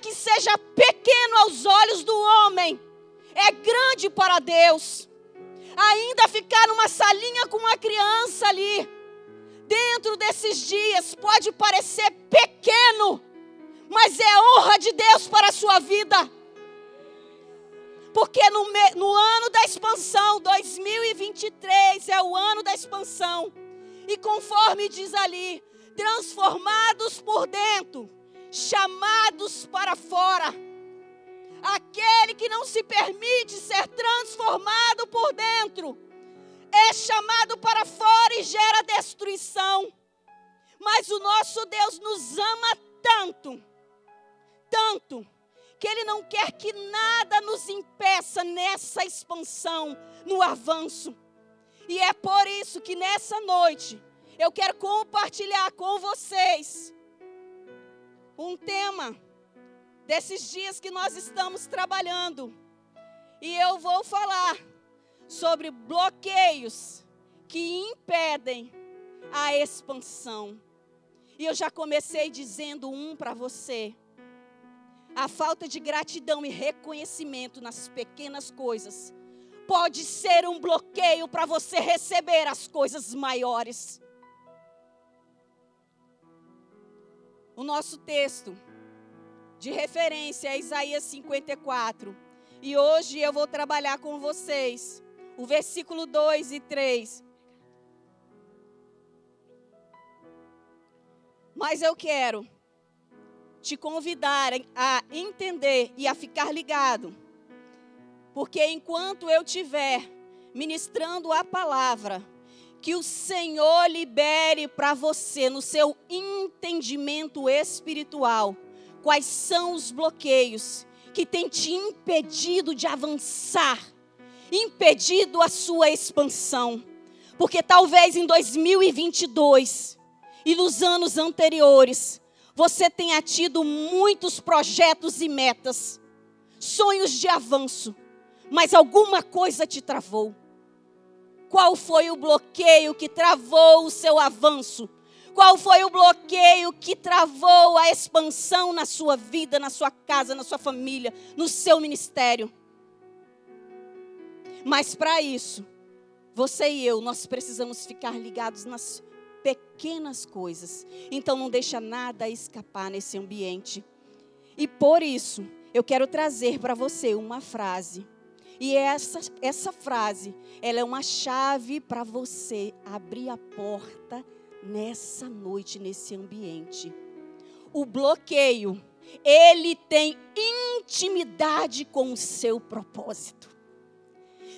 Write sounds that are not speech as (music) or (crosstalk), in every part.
que seja pequeno aos olhos do homem, é grande para Deus. Ainda ficar numa salinha com uma criança ali, dentro desses dias, pode parecer pequeno, mas é honra de Deus para a sua vida. Porque no, no ano da expansão, 2023 é o ano da expansão. E conforme diz ali, transformados por dentro, chamados para fora. Aquele que não se permite ser transformado por dentro é chamado para fora e gera destruição. Mas o nosso Deus nos ama tanto, tanto, que Ele não quer que nada nos impeça nessa expansão, no avanço. E é por isso que nessa noite eu quero compartilhar com vocês um tema desses dias que nós estamos trabalhando. E eu vou falar sobre bloqueios que impedem a expansão. E eu já comecei dizendo um para você. A falta de gratidão e reconhecimento nas pequenas coisas pode ser um bloqueio para você receber as coisas maiores. O nosso texto de referência é Isaías 54. E hoje eu vou trabalhar com vocês o versículo 2 e 3. Mas eu quero te convidar a entender e a ficar ligado. Porque enquanto eu estiver ministrando a palavra, que o Senhor libere para você, no seu entendimento espiritual, quais são os bloqueios que têm te impedido de avançar, impedido a sua expansão. Porque talvez em 2022 e nos anos anteriores, você tenha tido muitos projetos e metas, sonhos de avanço, mas alguma coisa te travou. Qual foi o bloqueio que travou o seu avanço? Qual foi o bloqueio que travou a expansão na sua vida, na sua casa, na sua família, no seu ministério? Mas para isso, você e eu, nós precisamos ficar ligados nas pequenas coisas. Então não deixa nada escapar nesse ambiente. E por isso, eu quero trazer para você uma frase. E essa, essa frase, ela é uma chave para você abrir a porta nessa noite, nesse ambiente. O bloqueio, ele tem intimidade com o seu propósito.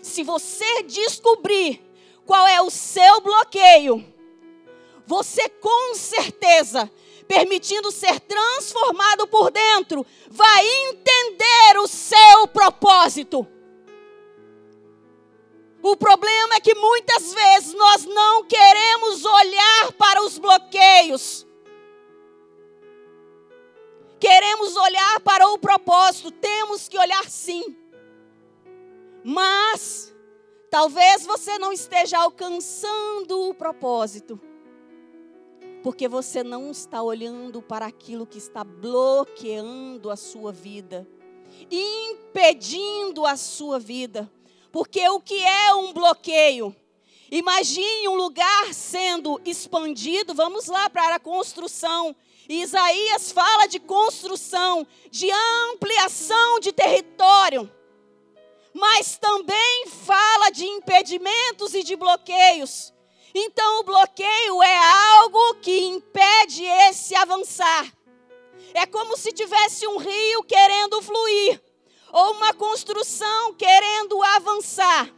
Se você descobrir qual é o seu bloqueio, você com certeza, permitindo ser transformado por dentro, vai entender o seu propósito. O problema é que muitas vezes nós não queremos olhar para os bloqueios. Queremos olhar para o propósito, temos que olhar sim. Mas talvez você não esteja alcançando o propósito porque você não está olhando para aquilo que está bloqueando a sua vida, impedindo a sua vida. Porque o que é um bloqueio? Imagine um lugar sendo expandido, vamos lá para a construção. Isaías fala de construção, de ampliação de território, mas também fala de impedimentos e de bloqueios. Então, o bloqueio é algo que impede esse avançar. É como se tivesse um rio querendo fluir, ou uma construção querendo avançar.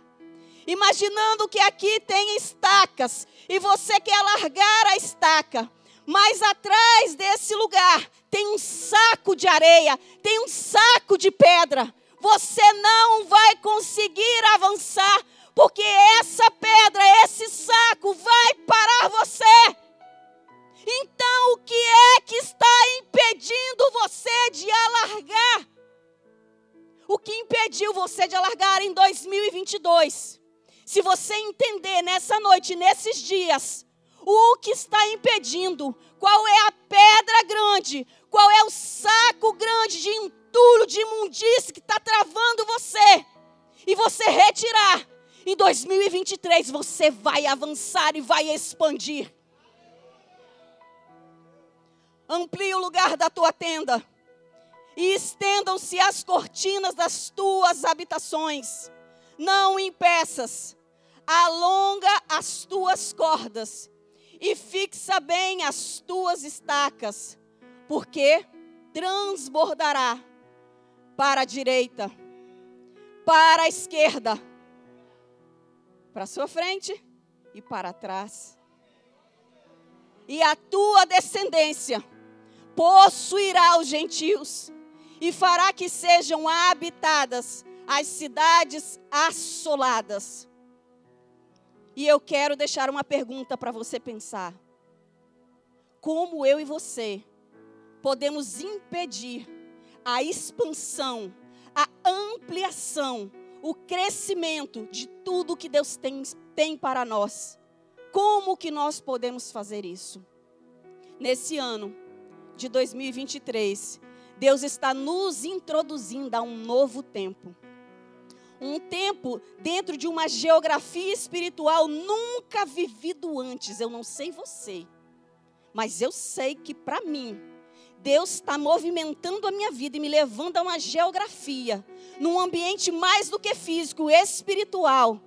Imaginando que aqui tem estacas e você quer largar a estaca, mas atrás desse lugar tem um saco de areia, tem um saco de pedra. Você não vai conseguir avançar porque essa pedra, esse saco vai parar você. Então, o que é que está impedindo você de alargar? O que impediu você de alargar em 2022? Se você entender nessa noite, nesses dias, O que está impedindo? Qual é a pedra grande? Qual é o saco grande de entulho, de imundície que está travando você? E você retirar. Em 2023 você vai avançar e vai expandir. Amplie o lugar da tua tenda e estendam-se as cortinas das tuas habitações. Não impeças, alonga as tuas cordas e fixa bem as tuas estacas, porque transbordará para a direita, para a esquerda, para a sua frente e para trás. E a tua descendência possuirá os gentios e fará que sejam habitadas as cidades assoladas. E eu quero deixar uma pergunta para você pensar. Como eu e você podemos impedir a expansão, a ampliação, o crescimento de tudo que Deus tem, tem para nós? Como que nós podemos fazer isso? Nesse ano de 2023, Deus está nos introduzindo a um novo tempo um tempo dentro de uma geografia espiritual nunca vivido antes. Eu não sei você, mas eu sei que para mim, Deus está movimentando a minha vida e me levando a uma geografia, num ambiente mais do que físico, espiritual,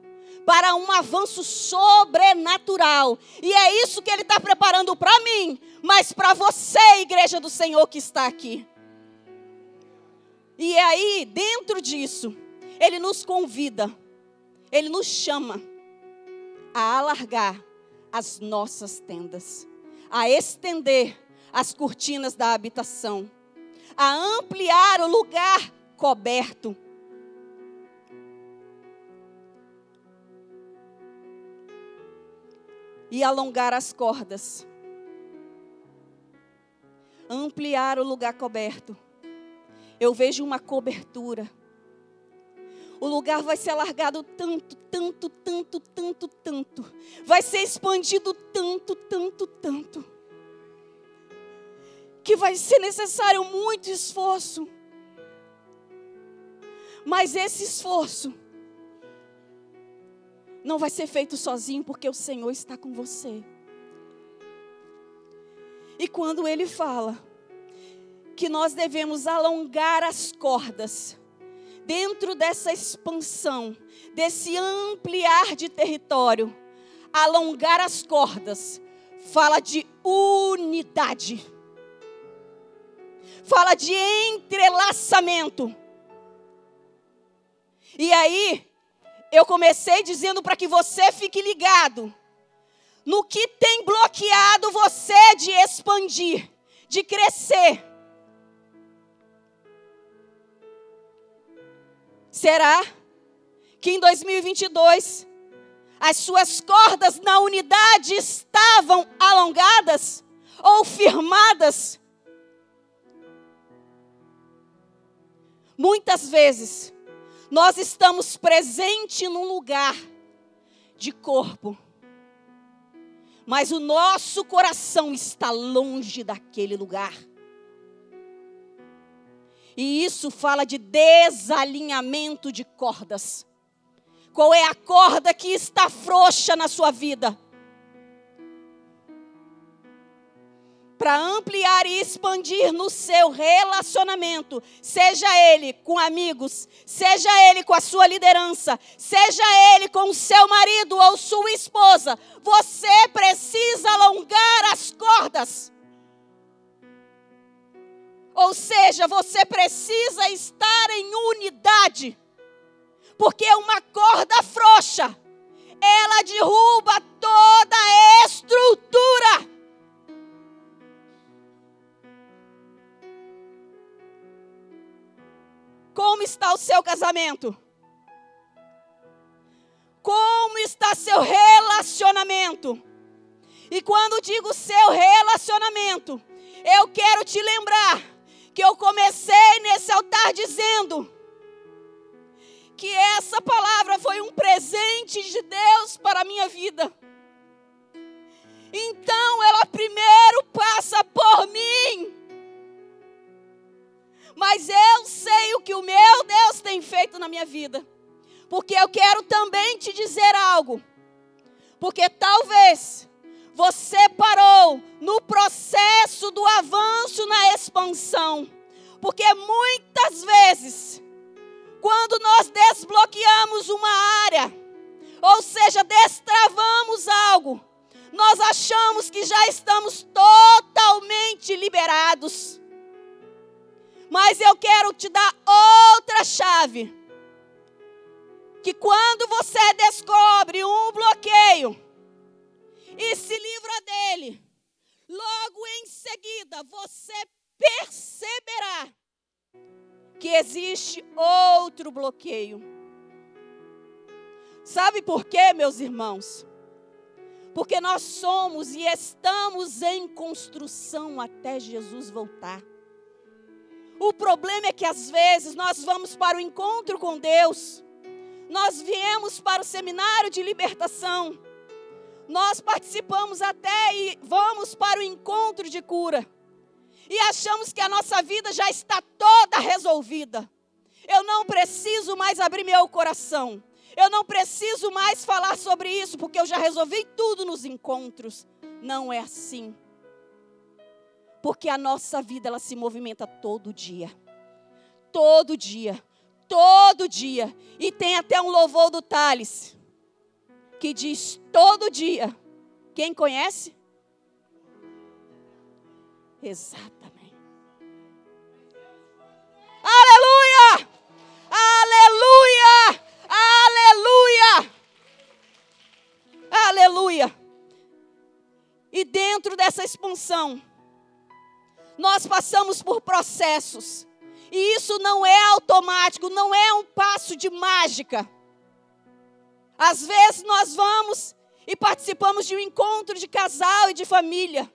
para um avanço sobrenatural. E é isso que Ele está preparando para mim, mas para você, igreja do Senhor que está aqui. E aí, dentro disso, ele nos convida, Ele nos chama a alargar as nossas tendas, a estender as cortinas da habitação, a ampliar o lugar coberto. E alongar as cordas, ampliar o lugar coberto. Eu vejo uma cobertura o lugar vai ser alargado tanto, tanto, tanto, tanto, tanto. Vai ser expandido tanto, tanto, tanto. Que vai ser necessário muito esforço. Mas esse esforço não vai ser feito sozinho, porque o Senhor está com você. E quando Ele fala que nós devemos alongar as cordas, dentro dessa expansão, desse ampliar de território, alongar as cordas, fala de unidade, fala de entrelaçamento. E aí, eu comecei dizendo para que você fique ligado no que tem bloqueado você de expandir, de crescer. Será que em 2022 as suas cordas na unidade estavam alongadas ou firmadas? Muitas vezes nós estamos presentes num lugar de corpo, mas o nosso coração está longe daquele lugar. E isso fala de desalinhamento de cordas. Qual é a corda que está frouxa na sua vida? Para ampliar e expandir no seu relacionamento, seja ele com amigos, seja ele com a sua liderança, seja ele com o seu marido ou sua esposa, você precisa alongar as cordas. Ou seja, você precisa estar em unidade. Porque uma corda frouxa, ela derruba toda a estrutura. Como está o seu casamento? Como está seu relacionamento? E quando digo seu relacionamento, eu quero te lembrar que eu comecei nesse altar dizendo que essa palavra foi um presente de Deus para a minha vida. Então ela primeiro passa por mim. Mas eu sei o que o meu Deus tem feito na minha vida. Porque eu quero também te dizer algo. Porque talvez você parou no processo do avanço na expansão. Porque muitas vezes, quando nós desbloqueamos uma área, ou seja, destravamos algo, nós achamos que já estamos totalmente liberados. Mas eu quero te dar outra chave. Que quando você descobre um bloqueio e se livra dele, logo em seguida você perceberá que existe outro bloqueio. Sabe por quê, meus irmãos? Porque nós somos e estamos em construção até Jesus voltar. O problema é que às vezes nós vamos para o encontro com Deus, nós viemos para o seminário de libertação, nós participamos até e vamos para o encontro de cura, e achamos que a nossa vida já está toda resolvida. Eu não preciso mais abrir meu coração. Eu não preciso mais falar sobre isso, porque eu já resolvi tudo nos encontros. Não é assim. Porque a nossa vida ela se movimenta todo dia. Todo dia. Todo dia. E tem até um louvor do Thales que diz todo dia. Quem conhece? Exatamente. Aleluia! Aleluia! Aleluia! Aleluia! E dentro dessa expansão, nós passamos por processos. E isso não é automático, não é um passo de mágica. Às vezes nós vamos e participamos de um encontro de casal e de família.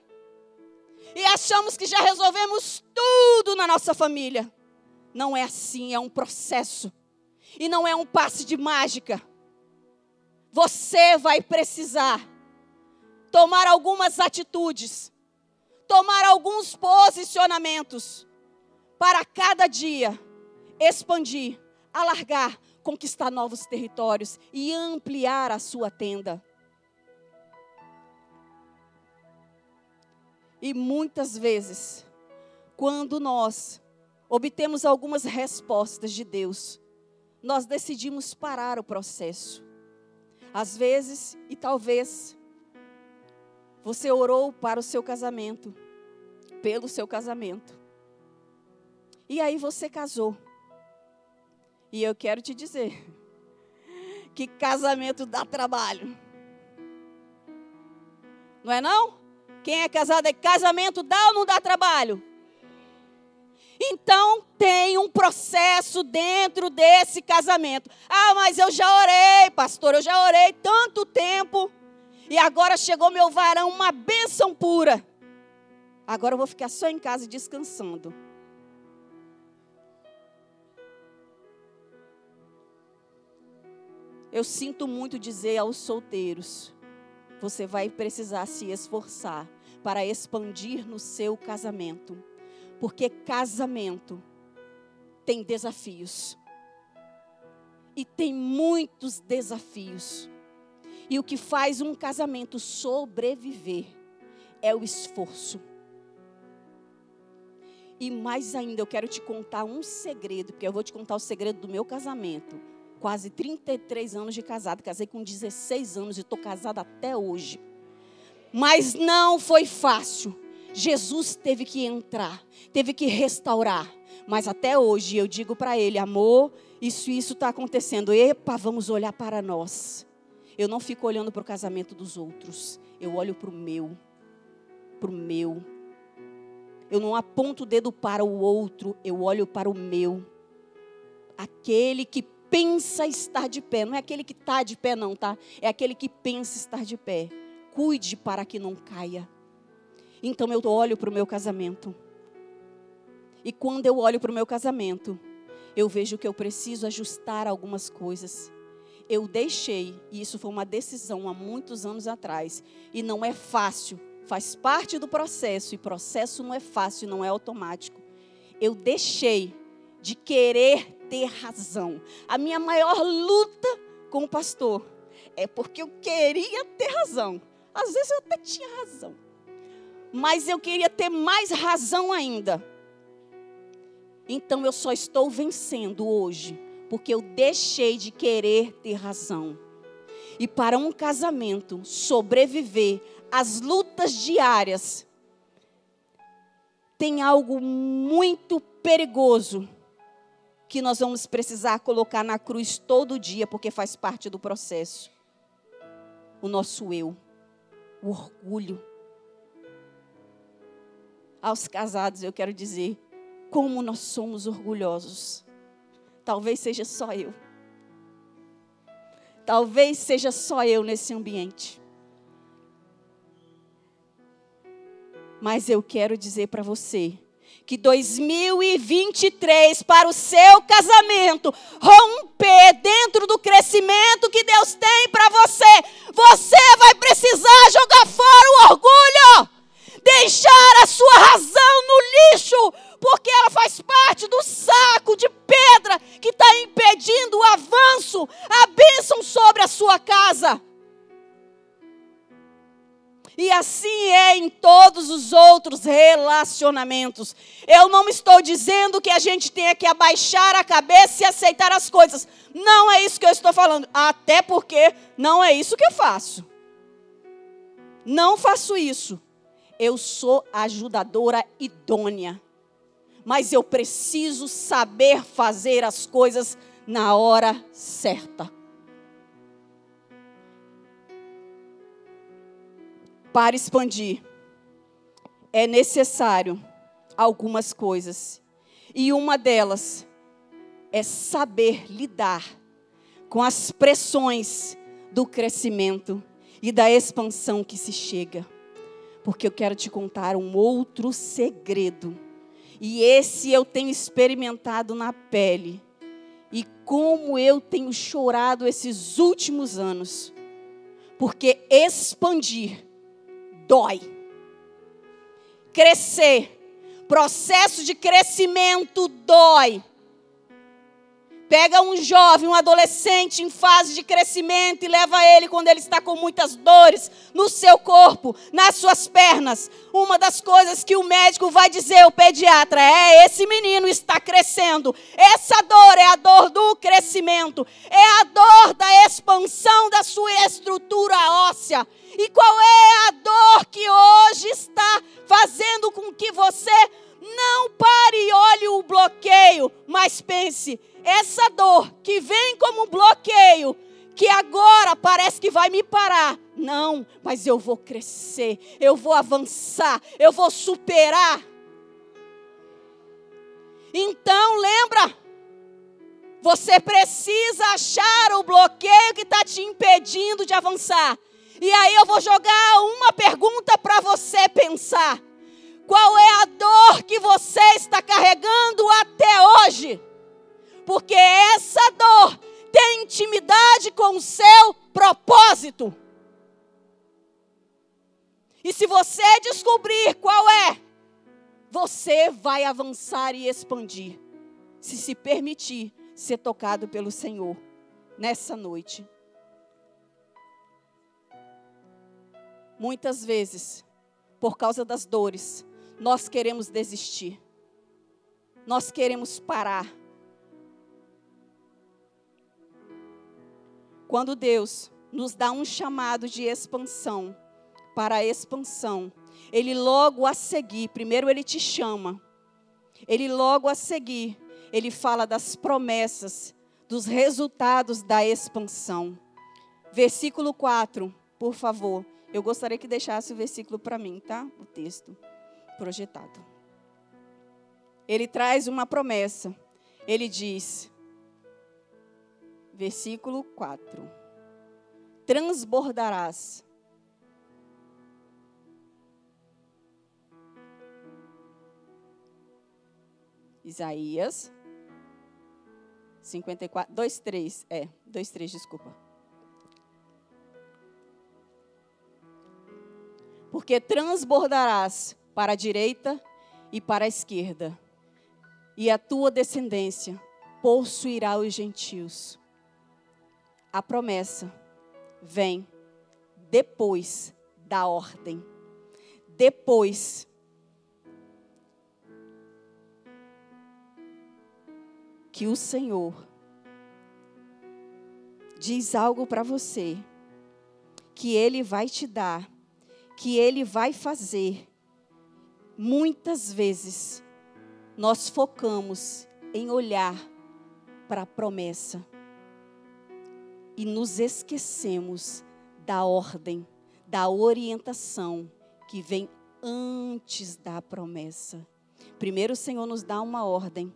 E achamos que já resolvemos tudo na nossa família. Não é assim, é um processo. E não é um passe de mágica. Você vai precisar tomar algumas atitudes tomar alguns posicionamentos para cada dia expandir, alargar, conquistar novos territórios e ampliar a sua tenda. E muitas vezes, quando nós obtemos algumas respostas de Deus, nós decidimos parar o processo. Às vezes, e talvez, você orou para o seu casamento, pelo seu casamento. E aí você casou. E eu quero te dizer (laughs) que casamento dá trabalho. Não é não? Quem é casado é casamento dá ou não dá trabalho? Então tem um processo dentro desse casamento. Ah, mas eu já orei, pastor, eu já orei tanto tempo. E agora chegou meu varão, uma bênção pura. Agora eu vou ficar só em casa descansando. Eu sinto muito dizer aos solteiros: você vai precisar se esforçar para expandir no seu casamento, porque casamento tem desafios. E tem muitos desafios. E o que faz um casamento sobreviver é o esforço. E mais ainda, eu quero te contar um segredo, porque eu vou te contar o segredo do meu casamento. Quase 33 anos de casado, casei com 16 anos e estou casada até hoje. Mas não foi fácil. Jesus teve que entrar, teve que restaurar. Mas até hoje eu digo para ele, amor, isso isso está acontecendo. Epa, vamos olhar para nós. Eu não fico olhando para o casamento dos outros. Eu olho para o meu. Para o meu. Eu não aponto o dedo para o outro. Eu olho para o meu. Aquele que pensa estar de pé. Não é aquele que está de pé, não, tá? É aquele que pensa estar de pé. Cuide para que não caia. Então eu olho para o meu casamento. E quando eu olho para o meu casamento, eu vejo que eu preciso ajustar algumas coisas eu deixei, e isso foi uma decisão há muitos anos atrás, e não é fácil, faz parte do processo, e processo não é fácil, não é automático. Eu deixei de querer ter razão. A minha maior luta com o pastor é porque eu queria ter razão. Às vezes eu até tinha razão. Mas eu queria ter mais razão ainda. Então eu só estou vencendo hoje porque eu deixei de querer ter razão. E para um casamento sobreviver às lutas diárias, tem algo muito perigoso que nós vamos precisar colocar na cruz todo dia, porque faz parte do processo. O nosso eu, o orgulho. Aos casados, eu quero dizer, como nós somos orgulhosos. Talvez seja só eu. Talvez seja só eu nesse ambiente. Mas eu quero dizer para você que 2023 para o seu casamento romper dentro do crescimento que Deus tem para você, você vai precisar jogar fora o orgulho, deixar a sua razão no lixo, porque ela faz parte do saco de pedra que está impedindo o avanço, a bênção sobre a sua casa. E assim é em todos os outros relacionamentos. Eu não estou dizendo que a gente tenha que abaixar a cabeça e aceitar as coisas. Não é isso que eu estou falando. Até porque não é isso que eu faço. Não faço isso. Eu sou ajudadora idônea. Mas eu preciso saber fazer as coisas na hora certa. Para expandir, é necessário algumas coisas. E uma delas é saber lidar com as pressões do crescimento e da expansão que se chega. Porque eu quero te contar um outro segredo. E esse eu tenho experimentado na pele. E como eu tenho chorado esses últimos anos. Porque expandir dói. Crescer, processo de crescimento dói. Pega um jovem, um adolescente em fase de crescimento e leva ele quando ele está com muitas dores no seu corpo, nas suas pernas. Uma das coisas que o médico vai dizer, o pediatra, é: esse menino está crescendo. Essa dor é a dor do crescimento, é a dor da expansão da sua estrutura óssea. E qual é a dor que hoje está fazendo com que você não pare e olhe o bloqueio, mas pense, essa dor que vem como um bloqueio, que agora parece que vai me parar. Não, mas eu vou crescer, eu vou avançar, eu vou superar. Então lembra, você precisa achar o bloqueio que está te impedindo de avançar. E aí eu vou jogar uma pergunta para você pensar. Qual é a dor que você está carregando até hoje? Porque essa dor tem intimidade com o seu propósito. E se você descobrir qual é, você vai avançar e expandir. Se se permitir ser tocado pelo Senhor nessa noite. Muitas vezes, por causa das dores, nós queremos desistir. Nós queremos parar. Quando Deus nos dá um chamado de expansão, para a expansão, Ele logo a seguir, primeiro Ele te chama, Ele logo a seguir, Ele fala das promessas, dos resultados da expansão. Versículo 4, por favor. Eu gostaria que deixasse o versículo para mim, tá? O texto projetado. Ele traz uma promessa. Ele diz, versículo 4: Transbordarás. Isaías 54, 2, 3, é, 2, 3, desculpa. Porque transbordarás para a direita e para a esquerda, e a tua descendência possuirá os gentios. A promessa vem depois da ordem. Depois que o Senhor diz algo para você, que Ele vai te dar, que Ele vai fazer, muitas vezes nós focamos em olhar para a promessa e nos esquecemos da ordem, da orientação que vem antes da promessa. Primeiro o Senhor nos dá uma ordem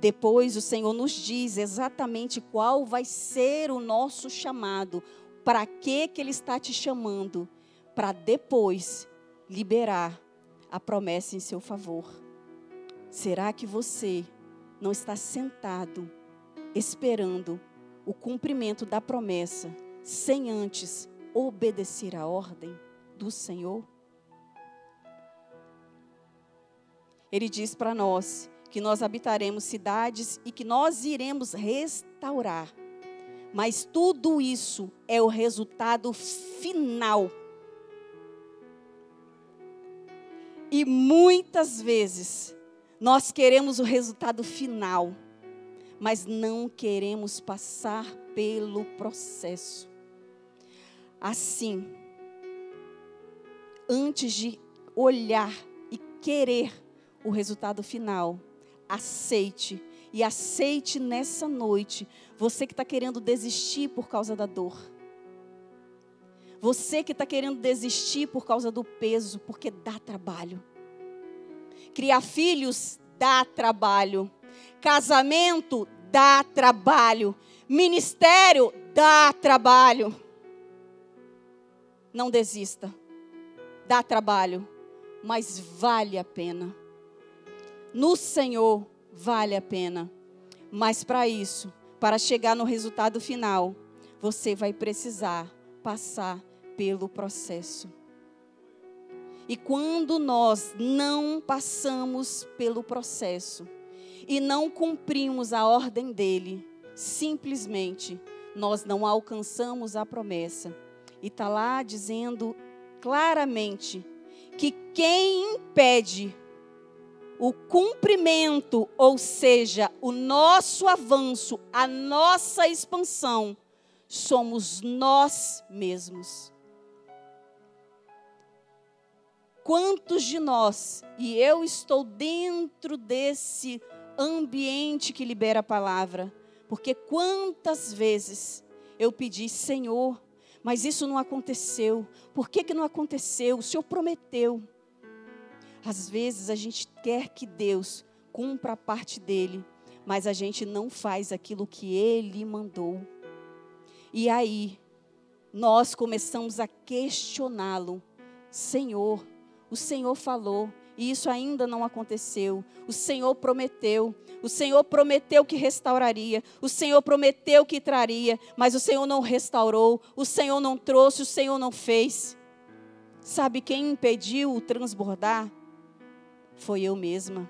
depois o Senhor nos diz exatamente qual vai ser o nosso chamado, para que que ele está te chamando, para depois liberar a promessa em seu favor. Será que você não está sentado esperando o cumprimento da promessa sem antes obedecer a ordem do Senhor? Ele diz para nós que nós habitaremos cidades e que nós iremos restaurar. Mas tudo isso é o resultado final. E muitas vezes nós queremos o resultado final, mas não queremos passar pelo processo. Assim, antes de olhar e querer o resultado final, aceite. E aceite nessa noite. Você que está querendo desistir por causa da dor. Você que está querendo desistir por causa do peso, porque dá trabalho. Criar filhos dá trabalho. Casamento dá trabalho. Ministério dá trabalho. Não desista. Dá trabalho, mas vale a pena no Senhor vale a pena. Mas para isso, para chegar no resultado final, você vai precisar passar pelo processo. E quando nós não passamos pelo processo e não cumprimos a ordem dele, simplesmente nós não alcançamos a promessa. E está lá dizendo claramente que quem impede o cumprimento, ou seja, o nosso avanço, a nossa expansão, somos nós mesmos. Quantos de nós, e eu estou dentro desse ambiente que libera a palavra, porque quantas vezes eu pedi, Senhor, mas isso não aconteceu, por que, que não aconteceu? O Senhor prometeu. Às vezes a gente quer que Deus cumpra a parte dele, mas a gente não faz aquilo que ele mandou. E aí, nós começamos a questioná-lo. Senhor, o Senhor falou, e isso ainda não aconteceu. O Senhor prometeu, o Senhor prometeu que restauraria, o Senhor prometeu que traria, mas o Senhor não restaurou, o Senhor não trouxe, o Senhor não fez. Sabe quem impediu o transbordar? foi eu mesma.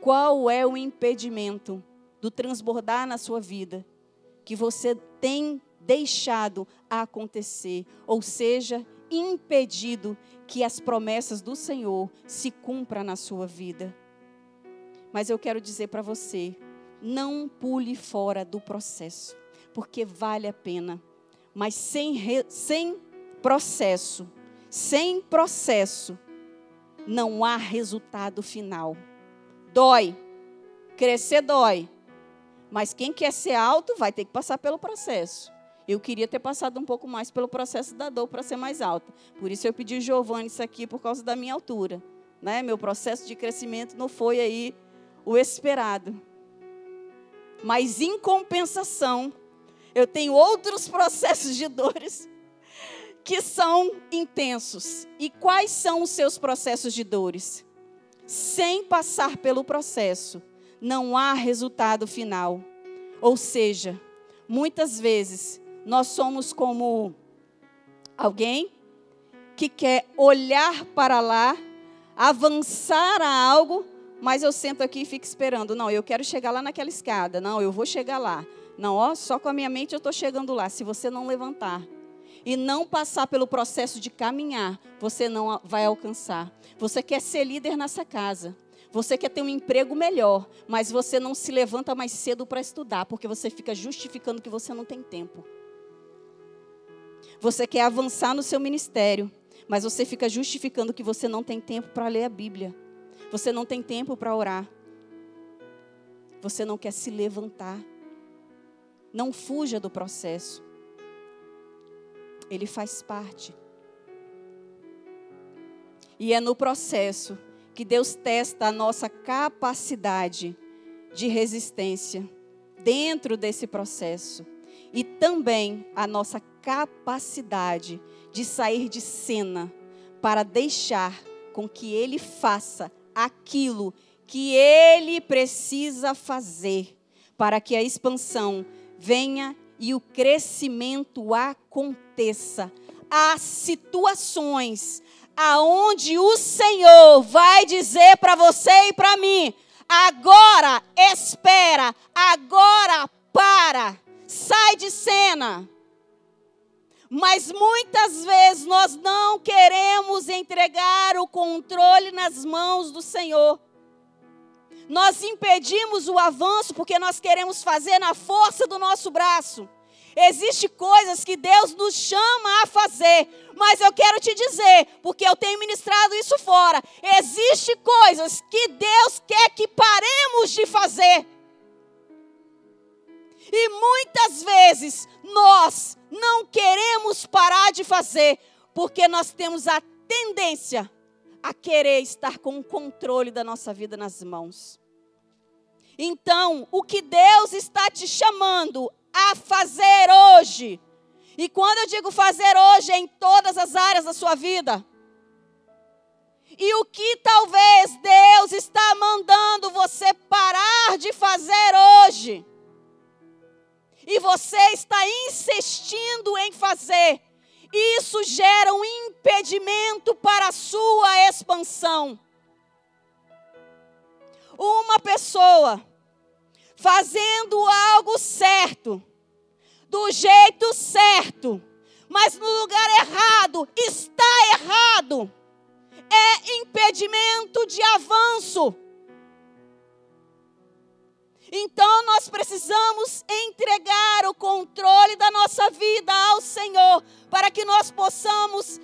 Qual é o impedimento do transbordar na sua vida que você tem deixado acontecer, ou seja, impedido que as promessas do Senhor se cumpram na sua vida? Mas eu quero dizer para você, não pule fora do processo, porque vale a pena. Mas sem, sem processo, sem processo, não há resultado final. Dói. Crescer dói. Mas quem quer ser alto vai ter que passar pelo processo. Eu queria ter passado um pouco mais pelo processo da dor para ser mais alta. Por isso eu pedi Giovanni isso aqui por causa da minha altura. Né? Meu processo de crescimento não foi aí o esperado. Mas em compensação, eu tenho outros (laughs) processos de dores que são intensos. E quais são os seus processos de dores? Sem passar pelo processo, não há resultado final. Ou seja, muitas vezes nós somos como alguém que quer olhar para lá, avançar a algo, mas eu sento aqui e fico esperando. Não, eu quero chegar lá naquela escada. Não, eu vou chegar lá. Não, ó, só com a minha mente eu estou chegando lá. Se você não levantar e não passar pelo processo de caminhar, você não vai alcançar. Você quer ser líder nessa casa. Você quer ter um emprego melhor, mas você não se levanta mais cedo para estudar, porque você fica justificando que você não tem tempo. Você quer avançar no seu ministério, mas você fica justificando que você não tem tempo para ler a Bíblia. Você não tem tempo para orar. Você não quer se levantar. Não fuja do processo. Ele faz parte. E é no processo que Deus testa a nossa capacidade de resistência dentro desse processo e também a nossa capacidade de sair de cena para deixar com que ele faça aquilo que ele precisa fazer para que a expansão venha e o crescimento aconteça. Há situações aonde o Senhor vai dizer para você e para mim: agora espera, agora para, sai de cena. Mas muitas vezes nós não queremos entregar o controle nas mãos do Senhor. Nós impedimos o avanço porque nós queremos fazer na força do nosso braço. Existem coisas que Deus nos chama a fazer, mas eu quero te dizer, porque eu tenho ministrado isso fora, existem coisas que Deus quer que paremos de fazer. E muitas vezes nós não queremos parar de fazer, porque nós temos a tendência a querer estar com o controle da nossa vida nas mãos. Então, o que Deus está te chamando a fazer hoje. E quando eu digo fazer hoje, é em todas as áreas da sua vida. E o que talvez Deus está mandando você parar de fazer hoje. E você está insistindo em fazer. Isso gera um impedimento para a sua expansão. Uma pessoa fazendo algo certo, do jeito certo, mas no lugar errado, está errado. É impedimento de avanço. Então nós precisamos entregar o controle da nossa vida ao Senhor, para que nós possamos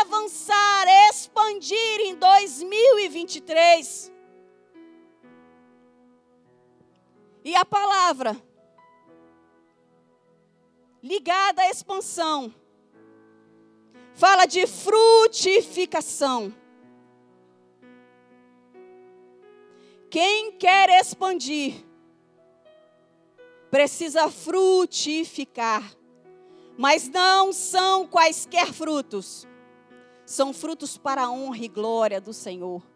avançar, expandir em 2023. E a palavra ligada à expansão fala de frutificação. Quem quer expandir precisa frutificar, mas não são quaisquer frutos, são frutos para a honra e glória do Senhor.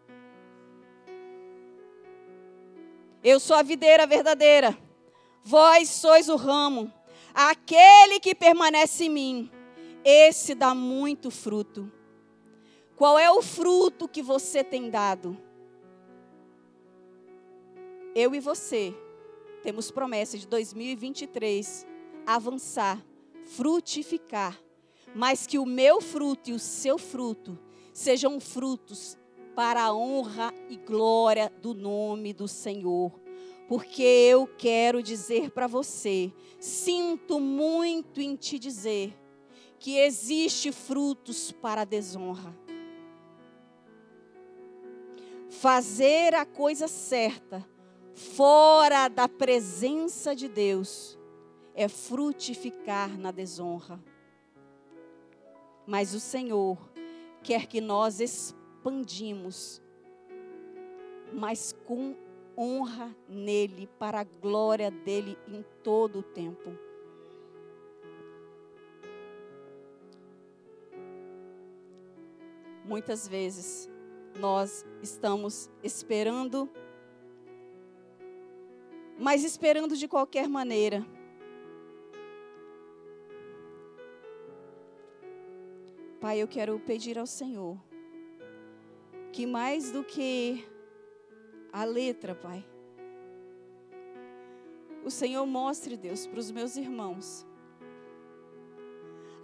Eu sou a videira verdadeira, vós sois o ramo. Aquele que permanece em mim, esse dá muito fruto. Qual é o fruto que você tem dado? Eu e você temos promessa de 2023 avançar, frutificar, mas que o meu fruto e o seu fruto sejam frutos para a honra e glória do nome do Senhor. Porque eu quero dizer para você, sinto muito em te dizer que existe frutos para a desonra. Fazer a coisa certa fora da presença de Deus é frutificar na desonra. Mas o Senhor quer que nós expandimos, mas com honra nele, para a glória dele em todo o tempo. Muitas vezes nós estamos esperando mas esperando de qualquer maneira. Pai, eu quero pedir ao Senhor que mais do que a letra, Pai, o Senhor mostre, Deus, para os meus irmãos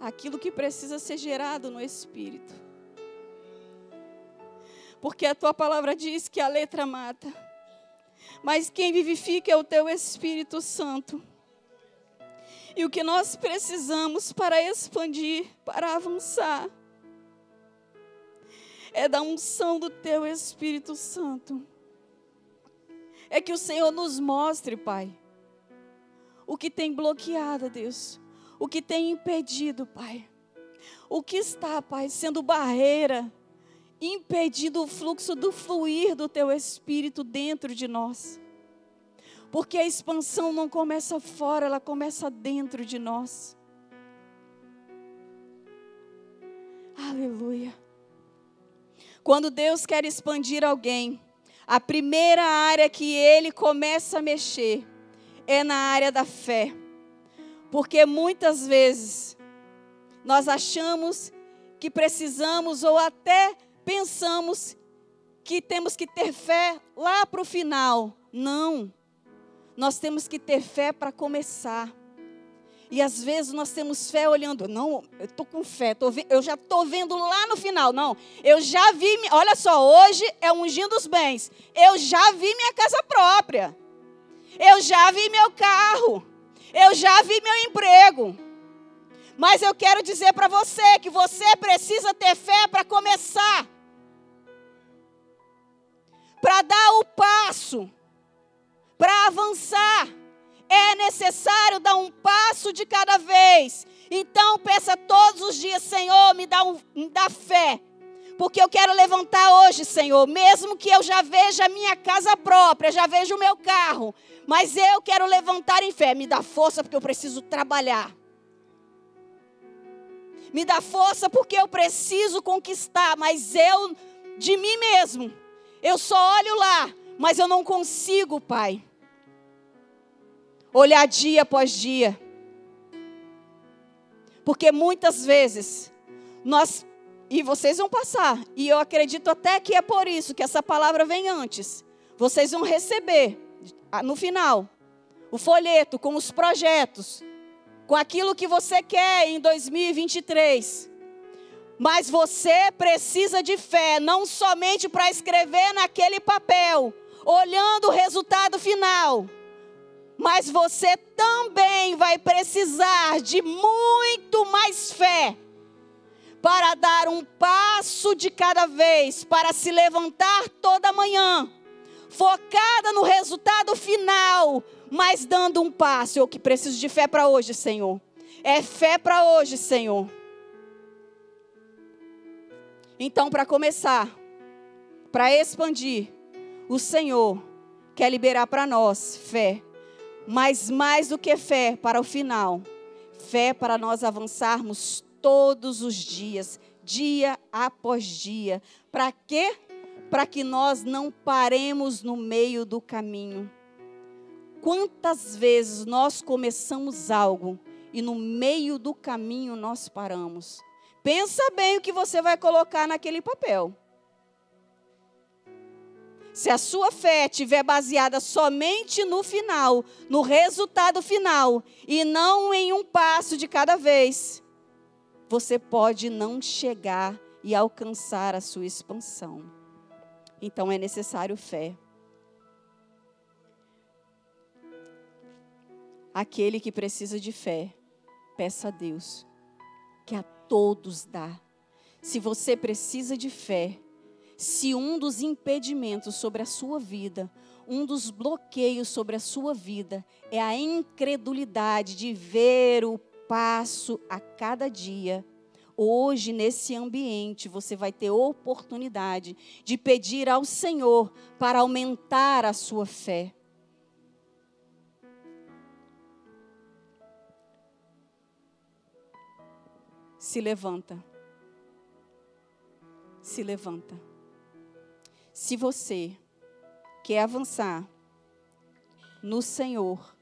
aquilo que precisa ser gerado no espírito. Porque a tua palavra diz que a letra mata, mas quem vivifica é o teu Espírito Santo. E o que nós precisamos para expandir, para avançar, é da unção do teu Espírito Santo. É que o Senhor nos mostre, Pai, o que tem bloqueado, Deus, o que tem impedido, Pai. O que está, Pai, sendo barreira, impedindo o fluxo do fluir do teu Espírito dentro de nós. Porque a expansão não começa fora, ela começa dentro de nós. Aleluia. Quando Deus quer expandir alguém, a primeira área que ele começa a mexer é na área da fé. Porque muitas vezes nós achamos que precisamos ou até pensamos que temos que ter fé lá para o final. Não. Nós temos que ter fé para começar. E às vezes nós temos fé olhando, não, eu estou com fé, tô, eu já estou vendo lá no final. Não, eu já vi, olha só, hoje é ungindo os bens. Eu já vi minha casa própria. Eu já vi meu carro. Eu já vi meu emprego. Mas eu quero dizer para você que você precisa ter fé para começar. Para dar o passo para avançar, é necessário dar um passo de cada vez. Então, peça todos os dias, Senhor, me dá, um, me dá fé. Porque eu quero levantar hoje, Senhor, mesmo que eu já veja a minha casa própria, já veja o meu carro, mas eu quero levantar em fé. Me dá força porque eu preciso trabalhar. Me dá força porque eu preciso conquistar, mas eu, de mim mesmo, eu só olho lá, mas eu não consigo, Pai, olhar dia após dia. Porque muitas vezes nós e vocês vão passar, e eu acredito até que é por isso que essa palavra vem antes. Vocês vão receber no final o folheto com os projetos, com aquilo que você quer em 2023. Mas você precisa de fé, não somente para escrever naquele papel, olhando o resultado final, mas você também vai precisar de muito mais fé para dar um passo de cada vez, para se levantar toda manhã, focada no resultado final, mas dando um passo. Eu que preciso de fé para hoje, Senhor. É fé para hoje, Senhor. Então, para começar, para expandir, o Senhor quer liberar para nós fé, mas mais do que fé para o final, fé para nós avançarmos todos os dias, dia após dia. Para quê? Para que nós não paremos no meio do caminho. Quantas vezes nós começamos algo e no meio do caminho nós paramos? Pensa bem o que você vai colocar naquele papel. Se a sua fé estiver baseada somente no final, no resultado final, e não em um passo de cada vez, você pode não chegar e alcançar a sua expansão. Então é necessário fé. Aquele que precisa de fé, peça a Deus, que a todos dá. Se você precisa de fé, se um dos impedimentos sobre a sua vida, um dos bloqueios sobre a sua vida é a incredulidade de ver o passo a cada dia, hoje nesse ambiente você vai ter oportunidade de pedir ao Senhor para aumentar a sua fé. Se levanta. Se levanta. Se você quer avançar no Senhor.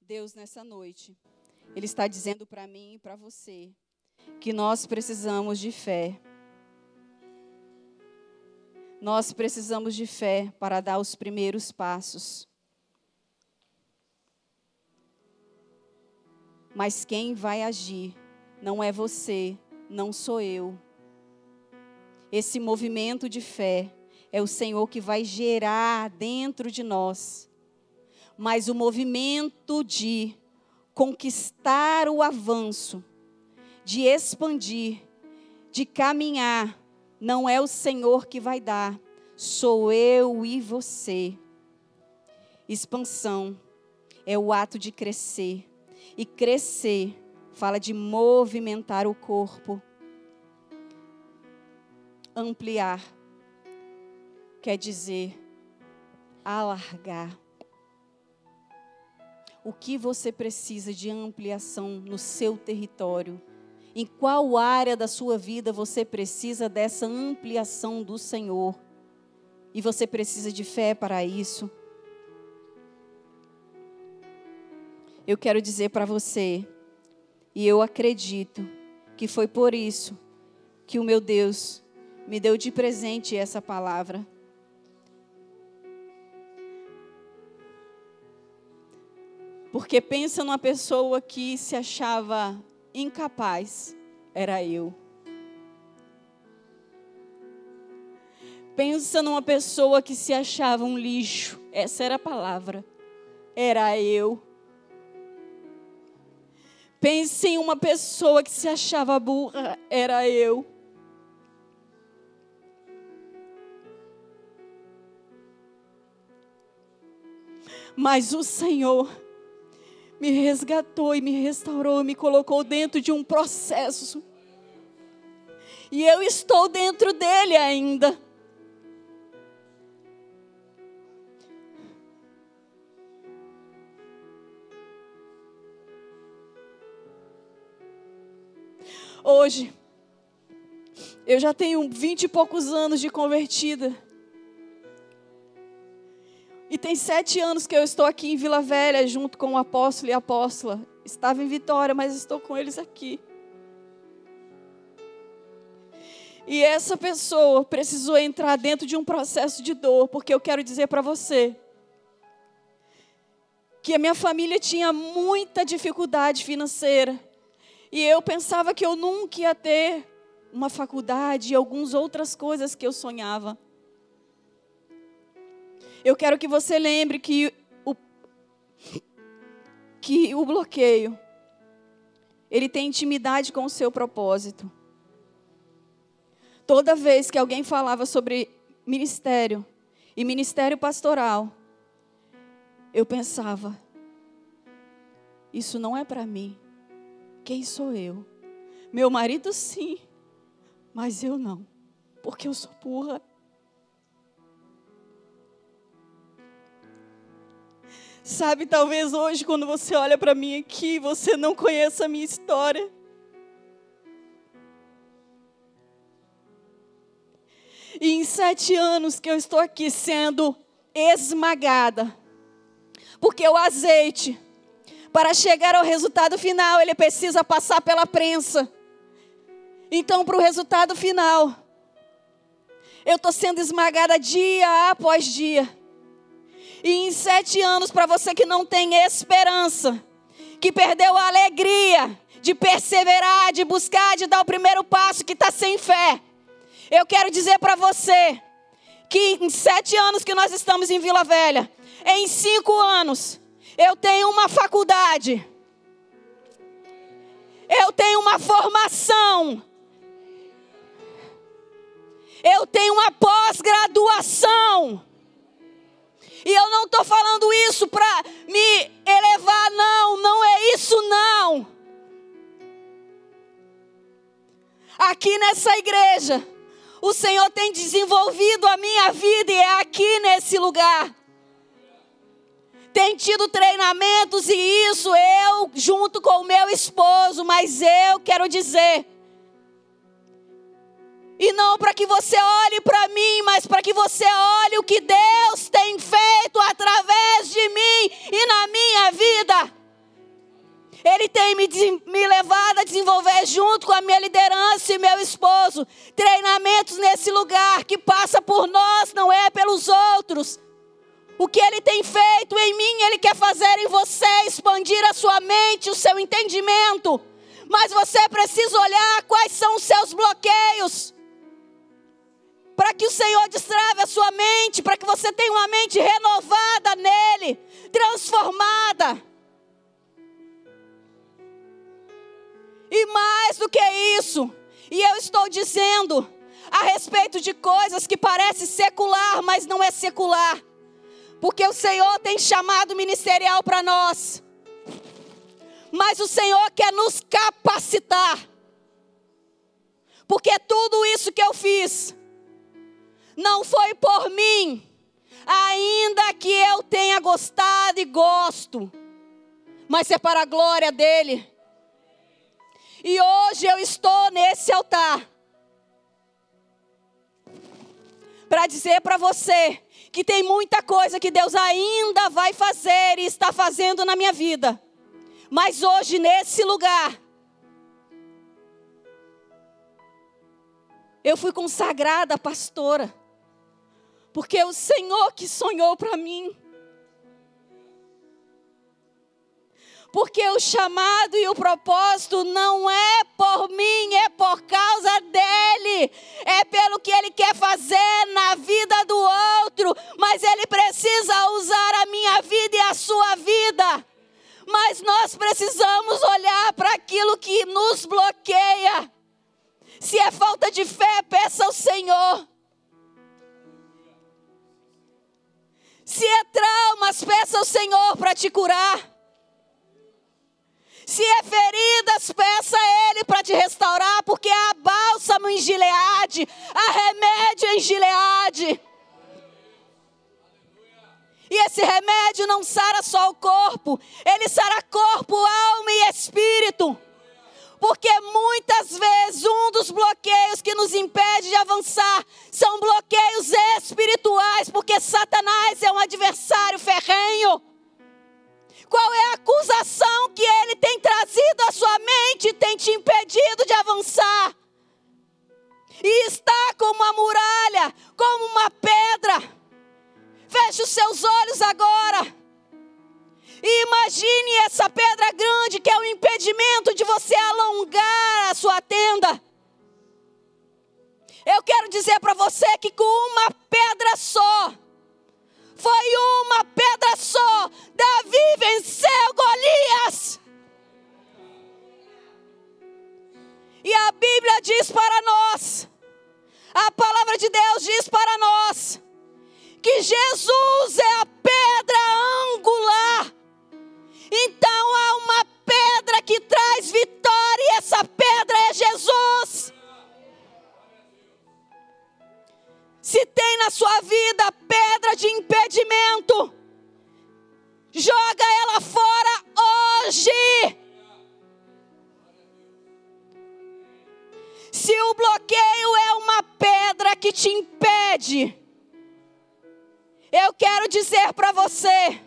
Deus, nessa noite, Ele está dizendo para mim e para você que nós precisamos de fé. Nós precisamos de fé para dar os primeiros passos. Mas quem vai agir não é você, não sou eu. Esse movimento de fé é o Senhor que vai gerar dentro de nós. Mas o movimento de conquistar o avanço, de expandir, de caminhar, não é o Senhor que vai dar, sou eu e você. Expansão é o ato de crescer. E crescer fala de movimentar o corpo. Ampliar quer dizer alargar. O que você precisa de ampliação no seu território? Em qual área da sua vida você precisa dessa ampliação do Senhor? E você precisa de fé para isso? Eu quero dizer para você, e eu acredito que foi por isso que o meu Deus me deu de presente essa palavra. Porque pensa numa pessoa que se achava incapaz era eu. Pensa numa pessoa que se achava um lixo, essa era a palavra, era eu. Pense em uma pessoa que se achava burra, era eu. Mas o Senhor me resgatou e me restaurou, me colocou dentro de um processo. E eu estou dentro dele ainda. Hoje, eu já tenho vinte e poucos anos de convertida. E tem sete anos que eu estou aqui em Vila Velha, junto com o apóstolo e a apóstola. Estava em Vitória, mas estou com eles aqui. E essa pessoa precisou entrar dentro de um processo de dor, porque eu quero dizer para você que a minha família tinha muita dificuldade financeira. E eu pensava que eu nunca ia ter uma faculdade e algumas outras coisas que eu sonhava. Eu quero que você lembre que o, que o bloqueio, ele tem intimidade com o seu propósito. Toda vez que alguém falava sobre ministério e ministério pastoral, eu pensava: isso não é para mim. Quem sou eu? Meu marido, sim, mas eu não, porque eu sou burra. Sabe, talvez hoje, quando você olha para mim aqui, você não conheça a minha história. E em sete anos que eu estou aqui sendo esmagada, porque o azeite, para chegar ao resultado final, ele precisa passar pela prensa. Então, para o resultado final, eu estou sendo esmagada dia após dia. E em sete anos, para você que não tem esperança, que perdeu a alegria de perseverar, de buscar, de dar o primeiro passo, que está sem fé, eu quero dizer para você que em sete anos que nós estamos em Vila Velha, em cinco anos, eu tenho uma faculdade, eu tenho uma formação, eu tenho uma pós-graduação. E eu não estou falando isso para me elevar, não, não é isso, não. Aqui nessa igreja, o Senhor tem desenvolvido a minha vida e é aqui nesse lugar. Tem tido treinamentos e isso eu junto com o meu esposo, mas eu quero dizer e não para que você olhe para mim, mas para que você olhe o que Deus tem feito através de mim e na minha vida. Ele tem me, me levado a desenvolver, junto com a minha liderança e meu esposo, treinamentos nesse lugar que passa por nós, não é pelos outros. O que Ele tem feito em mim, Ele quer fazer em você, expandir a sua mente, o seu entendimento. Mas você precisa olhar quais são os seus bloqueios para que o Senhor destrave a sua mente, para que você tenha uma mente renovada nele, transformada. E mais do que isso, e eu estou dizendo a respeito de coisas que parecem secular, mas não é secular. Porque o Senhor tem chamado ministerial para nós. Mas o Senhor quer nos capacitar. Porque tudo isso que eu fiz não foi por mim, ainda que eu tenha gostado e gosto, mas é para a glória dele. E hoje eu estou nesse altar para dizer para você que tem muita coisa que Deus ainda vai fazer e está fazendo na minha vida. Mas hoje, nesse lugar, eu fui consagrada pastora. Porque é o Senhor que sonhou para mim. Porque o chamado e o propósito não é por mim, é por causa dele. É pelo que ele quer fazer na vida do outro. Mas ele precisa usar a minha vida e a sua vida. Mas nós precisamos olhar para aquilo que nos bloqueia. Se é falta de fé, peça ao Senhor. Se é traumas, peça ao Senhor para te curar. Se é feridas, peça a Ele para te restaurar, porque há bálsamo em Gileade, há remédio em Gileade. E esse remédio não sara só o corpo, ele sara corpo, alma e espírito. Porque muitas vezes um dos bloqueios que nos impede de avançar são bloqueios espirituais, porque Satanás é um adversário ferrenho. Qual é a acusação que ele tem trazido à sua mente e tem te impedido de avançar? E está como uma muralha, como uma pedra. Feche os seus olhos agora. E imagine essa pedra grande que é o impedimento de você alongar a sua tenda. Eu quero dizer para você que com uma pedra só, foi uma pedra só, Davi venceu Golias. E a Bíblia diz para nós, a palavra de Deus diz para nós, que Jesus é a pedra angular então há uma pedra que traz vitória, e essa pedra é Jesus. Se tem na sua vida pedra de impedimento, joga ela fora hoje. Se o bloqueio é uma pedra que te impede, eu quero dizer para você,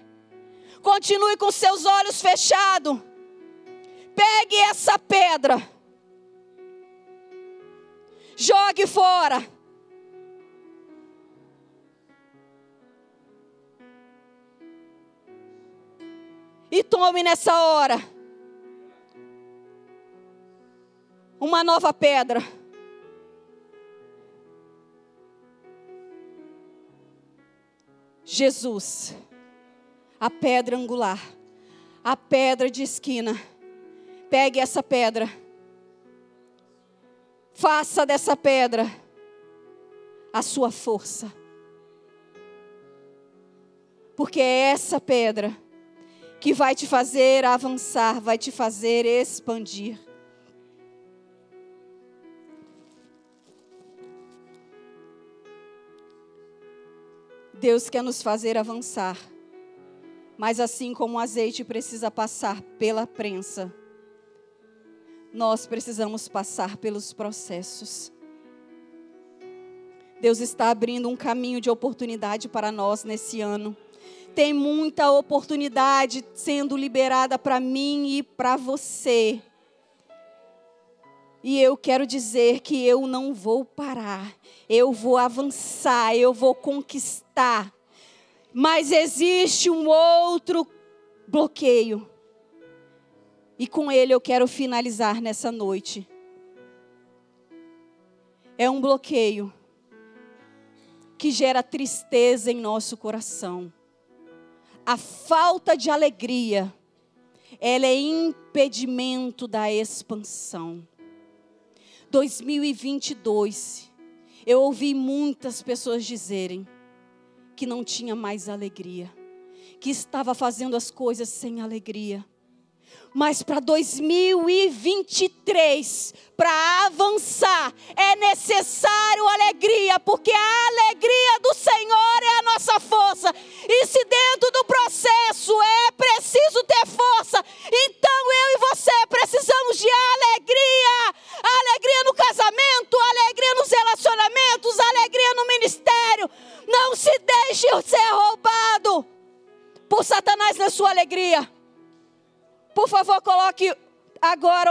Continue com seus olhos fechados. Pegue essa pedra. Jogue fora. E tome nessa hora uma nova pedra. Jesus a pedra angular, a pedra de esquina. Pegue essa pedra. Faça dessa pedra a sua força. Porque é essa pedra que vai te fazer avançar, vai te fazer expandir. Deus quer nos fazer avançar Mas assim como o azeite precisa passar pela prensa, nós precisamos passar pelos processos. Deus está abrindo um caminho de oportunidade para nós nesse ano. Tem muita oportunidade sendo liberada para mim e para você. E eu quero dizer que eu não vou parar, eu vou avançar, eu vou conquistar. Mas existe um outro bloqueio. E com ele eu quero finalizar nessa noite. É um bloqueio que gera tristeza em nosso coração. A falta de alegria, ela é impedimento da expansão. 2022, eu ouvi muitas pessoas dizerem: que não tinha mais alegria, que estava fazendo as coisas sem alegria. Mas para 2023, para avançar, é necessário alegria, porque a alegria do Senhor é a nossa força. E se dentro do processo é preciso ter força, então eu e você precisamos de alegria. Alegria no casamento, alegria nos relacionamentos, alegria no ministério. Não se deixe ser roubado por Satanás na sua alegria. Por favor, coloque agora